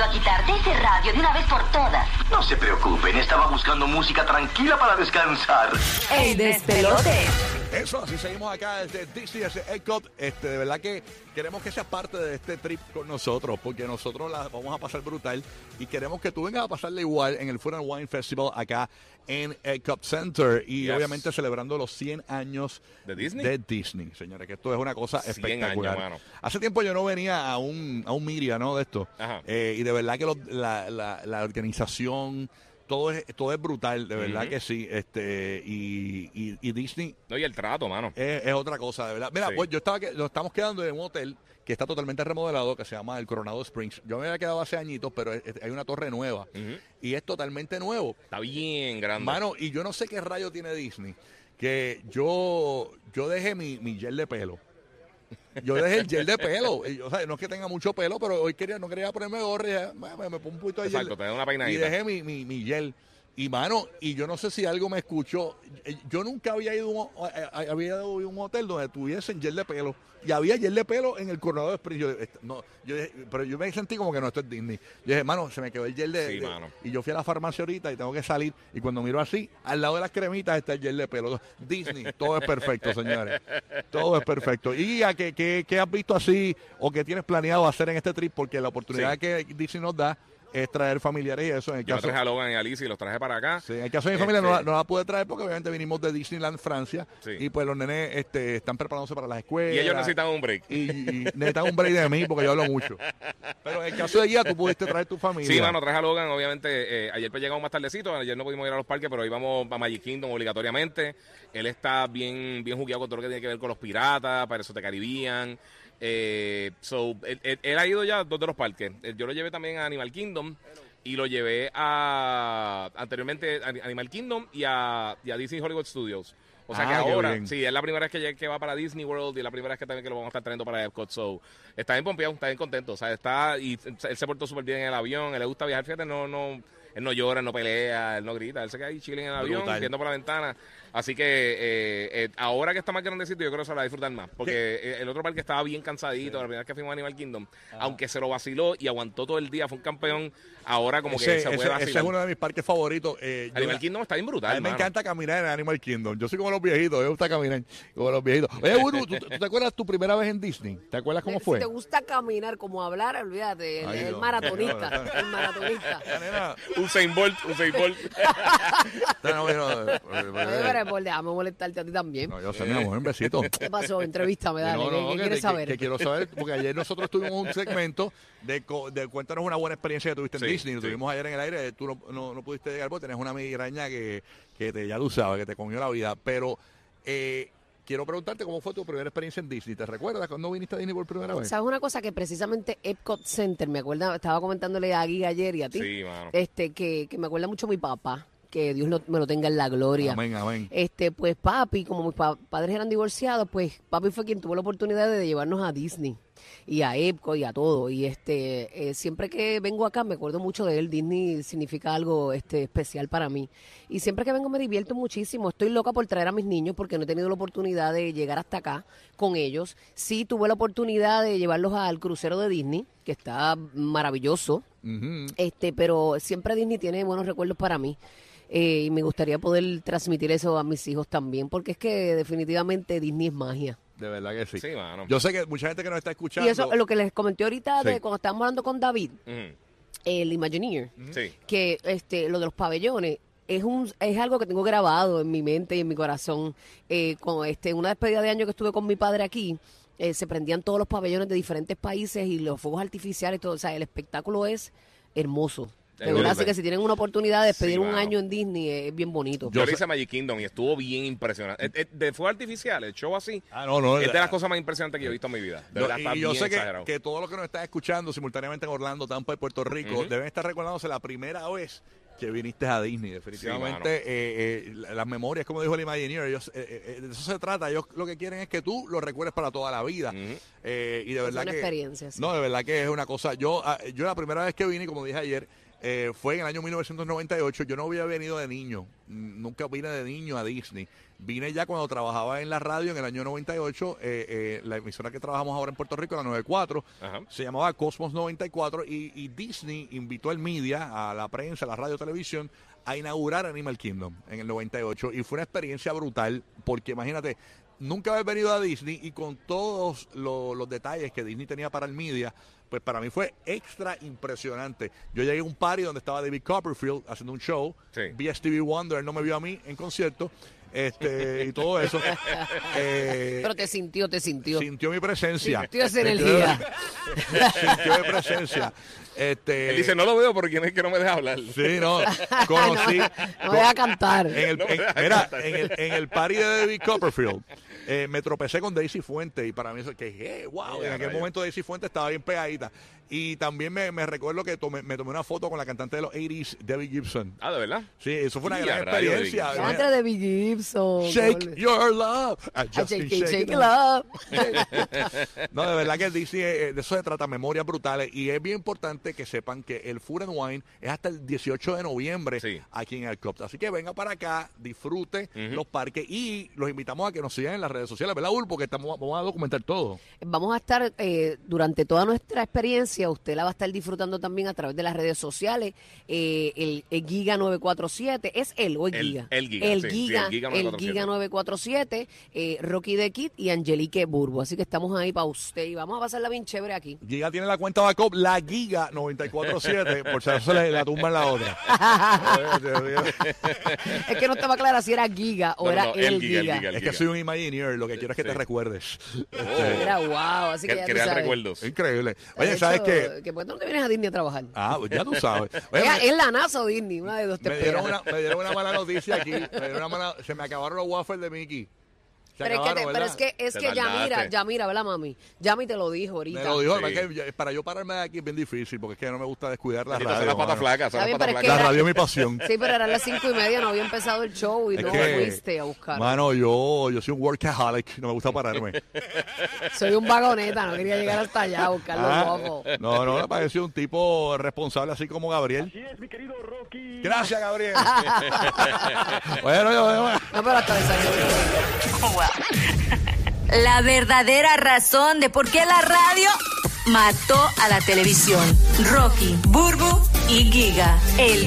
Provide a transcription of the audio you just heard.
Venido a quitarte ese radio de una vez por todas. No se preocupen, estaba buscando música tranquila para descansar. El despelote. Eso, así seguimos acá desde Disney, desde Epcot. Este, de verdad que queremos que seas parte de este trip con nosotros, porque nosotros la vamos a pasar brutal y queremos que tú vengas a pasarle igual en el Food and Wine Festival acá en Epcot Center y Yes. obviamente celebrando los 100 años ¿De Disney? de Disney, señores, que esto es una cosa 100 espectacular. años. Hace tiempo yo no venía a un, a un media, ¿no? De esto. Eh, y de verdad que lo- la, la- la organización, todo es, todo es brutal, de verdad que sí. Este, y, y- y Disney No, y el trato, mano. es, es otra cosa, de verdad. Mira, Sí. pues yo estaba que, nos estamos quedando en un hotel que está totalmente remodelado, que se llama el Coronado Springs. Yo me había quedado hace añitos, pero es- es- hay una torre nueva y es totalmente nuevo. Está bien grande. Mano, y yo no sé qué rayo tiene Disney, que yo, yo dejé mi, mi gel de pelo. Yo dejé el gel de pelo. Y, o sea, no es que tenga mucho pelo, pero hoy quería, no quería ponerme gorra y dije, "Bueno, me, me pongo un poquito de Exacto, gel. tener una Y peinadita. dejé mi, mi, mi gel. Y mano, y yo no sé si algo me escuchó. eh, Yo nunca había ido a había ido a un hotel donde tuviesen gel de pelo. Y había gel de pelo en el Coronado. Yo, est- no, yo pero yo me sentí como que no, esto es Disney. Yo dije, mano, se me quedó el gel de, Sí, de- mano. Y yo fui a la farmacia ahorita y tengo que salir. Y cuando miro así, al lado de las cremitas está el gel de pelo. Disney, todo es perfecto, señores. Todo es perfecto. ¿Y a qué, qué- qué has visto así o qué tienes planeado hacer en este trip? Porque la oportunidad Sí. que Disney nos da es traer familiares y eso. En el Yo caso, traje a Logan y a Alicia y los traje para acá. Sí, en el caso de mi familia no, Este- la, no la pude traer porque obviamente vinimos de Disneyland Francia Sí. y pues los nenes este, están preparándose para las escuelas. Y ellos necesitan un break. Y, y necesitan un break de mí porque yo hablo mucho. Pero en el caso de guía tú pudiste traer tu familia. Sí, mano, traje a Logan, obviamente. eh, ayer pues llegamos más tardecito, ayer no pudimos ir a los parques, pero hoy vamos a Magic Kingdom obligatoriamente. Él está bien, bien jugueado con todo lo que tiene que ver con los piratas, para eso te Caribbean. Eh, so, él, él- él ha ido ya a dos de los parques. Eh, Yo lo llevé también a Animal Kingdom y lo llevé a anteriormente a Animal Kingdom y a, y a Disney Hollywood Studios. O sea Ah, que qué ahora, sí, es la primera vez que va para Disney World y la primera vez que también que lo vamos a estar trayendo para Epcot. So, está bien pompeado, está bien contento. O sea, está, y él se portó súper bien en el avión, él le gusta viajar, fíjate, no, no, él no llora, él no pelea, él no grita, él se queda ahí chile en el avión, Brutal. viendo por la ventana. Así que eh, eh, ahora que está más grandecito, yo creo que se lo va a disfrutar más. Porque eh, el otro parque estaba bien cansadito, la primera vez que fuimos a Animal Kingdom, aunque se lo vaciló y aguantó todo el día, fue un campeón, ahora como ese, que se ese- puede ese vacilar. es uno de mis parques favoritos. Eh, yo- Animal Kingdom está bien brutal, a mí me encanta caminar en Animal Kingdom. Yo soy como los viejitos, me gusta caminar como los viejitos. Oye, Buru, ¿tú, tú te acuerdas tu primera vez en Disney? ¿Te acuerdas cómo Si fue? te gusta caminar como hablar, olvídate, el, Ay, el maratonista, el maratonista. Usain Bolt, Usain Bolt. No, no, no, Oye, pero pues, déjame molestarte a ti también. no, yo sé, mi amor, un besito. ¿Qué pasó? Entrevístame, dale. No, ¿Qué, no, qué que- quieres que- saber? Que, quiero saber, porque ayer nosotros tuvimos un segmento de, cuéntanos una buena experiencia que tuviste en Sí, Disney. Lo sí. tuvimos ayer en el aire, tú no, no, no pudiste llegar porque tenías una migraña que, que te, ya tú sabes, que te comió la vida. Pero eh, quiero preguntarte cómo fue tu primera experiencia en Disney. ¿Te recuerdas cuando viniste a Disney por primera vez? ¿Sabes una cosa? Que precisamente Epcot Center, me acuerda, estaba comentándole a Gui ayer y a ti, Sí, mano. este, que, que me acuerda mucho mi papá, que Dios lo- me lo tenga en la gloria. Amén, amén. Este, pues papi, como mis pa- padres eran divorciados, pues papi fue quien tuvo la oportunidad de llevarnos a Disney y a Epcot y a todo. Y este, eh, siempre que vengo acá me acuerdo mucho de él. Disney significa algo este, especial para mí. Y siempre que vengo me divierto muchísimo. Estoy loca por traer a mis niños porque no he tenido la oportunidad de llegar hasta acá con ellos. Sí tuve la oportunidad de llevarlos al crucero de Disney, que está maravilloso. Este, pero siempre Disney tiene buenos recuerdos para mí. Eh, y me gustaría poder transmitir eso a mis hijos también, porque es que definitivamente Disney es magia. De verdad que sí. Sí, mano. Yo sé que mucha gente que nos está escuchando. Y eso, lo que les comenté ahorita Sí. de cuando estábamos hablando con David, Ujú. el Imagineer, Sí. que este, lo de los pabellones es un es algo que tengo grabado en mi mente y en mi corazón. Eh, con este una despedida de año que estuve con mi padre aquí, eh, se prendían todos los pabellones de diferentes países y los fuegos artificiales, todo, o sea, el espectáculo es hermoso. De verdad, así que si tienen una oportunidad de despedir Sí, un año en Disney, es bien bonito. Yo hice Magic Kingdom y estuvo bien impresionante. Eh, eh, De fuego artificial, el show así. Ah, no, no. es de las cosas más impresionantes que yo he visto en mi vida. De Yo- verdad, está y yo bien sé que, exagerado. que todos los que nos están escuchando simultáneamente en Orlando, Tampa y Puerto Rico deben estar recordándose la primera vez que viniste a Disney. Definitivamente, Sí, eh, eh, las memorias, como dijo el Imagineer, ellos, eh, eh, de eso se trata. Ellos lo que quieren es que tú lo recuerdes para toda la vida. Eh, y de Es verdad una que. experiencia, sí. No, de verdad que es una cosa. Yo, ah, yo la primera vez que vine, como dije ayer, eh, fue en el año 1998. Yo no había venido de niño. Nunca vine de niño a Disney. Vine ya cuando trabajaba en la radio en el año 98. eh, eh, la emisora que trabajamos ahora en Puerto Rico, la 94, Ajá. se llamaba Cosmos 94. Y, y Disney invitó al media, a la prensa, a la radio, televisión, a inaugurar Animal Kingdom en el 98. Y fue una experiencia brutal, porque imagínate. Nunca haber venido a Disney y con todos lo- los detalles que Disney tenía para el media, pues para mí fue extra impresionante. Yo llegué a un party donde estaba David Copperfield haciendo un show, Sí. vi a Stevie Wonder, él no me vio a mí en concierto, este, y todo eso. Eh, Pero te sintió, te sintió. sintió mi presencia. Sintió esa energía. sintió mi presencia. Este, Él dice, no lo veo porque quién es que no me deja hablar. Sí, no, conocí. No voy a cantar. En el, No en- deja mira, cantar. en el, en el party de David Copperfield, eh, me tropecé con Daisy Fuente y para mí eso que eh, wow, Yeah, en aquel momento Daisy Fuente estaba bien pegadita. Y también me, me recuerdo que tomé, me tomé una foto con la cantante de los 80s, Debbie Gibson. Ah, ¿de verdad? Sí, eso fue una Yeah, gran experiencia. Debbie Contra de Big Gibson. Shake your love. I Ah, just Shake, shake it up. up. No, de verdad que Disney, eh, de eso se trata, memorias brutales. Y es bien importante que sepan que el Food and Wine es hasta el 18 de noviembre Sí. aquí en el club. Así que venga para acá, disfrute los parques y los invitamos a que nos sigan en las redes sociales, ¿verdad, Ul? Porque estamos, vamos a documentar todo. Vamos a estar eh, durante toda nuestra experiencia, usted la va a estar disfrutando también a través de las redes sociales. eh, el, el Giga 947, ¿es él o el, El- Giga? el Giga, El sí, sí, Giga, el Giga el 947. Giga 947, eh, Rocky de Kid y Angelique Burbo. Así que estamos ahí para usted y vamos a pasarla bien chévere aquí. Giga tiene la cuenta backup, la Giga 947, por si acaso le la tumba en la otra. Es que no estaba clara si era Giga o No, era no, el, el Giga, el es que soy un Imagineer, lo que quiero es que te recuerdes. Era wow, así que ya tú Crear sabes. recuerdos. Increíble. Oye, ¿sabes qué? Que pues tú no te vienes a Disney a trabajar. Ah, pues ya tú sabes. Oye, es, me- es la NASA o Disney, una de dos te me dieron, una, me dieron una mala noticia aquí. me dieron una mala- se me acabaron los waffles de Mickey. Se Pero es, que, acabaron, te- pero es que, es Te que ya mira, tardaste. ya mira, ¿verdad, mami? Yami te lo dijo ahorita. Me lo dijo, Sí. además que ya- para yo pararme de aquí es bien difícil porque es que no me gusta descuidar la radio. son las patas mano. flacas, son Está las bien, patas pero es que La radio es mi pasión. Sí, pero eran las cinco y media, no había empezado el show y Es no que, fuiste a buscar. Mano, yo, yo soy un workaholic, no me gusta pararme. Soy un vagoneta, no quería llegar hasta allá a buscar los Ah, no, no, me pareció un tipo responsable así como Gabriel. Así es, mi querido Rocky. Gracias, Gabriel. bueno, yo, yo- No, pero hasta desayuno. La verdadera razón de por qué la radio mató a la televisión. Rocky, Burbu y Giga. El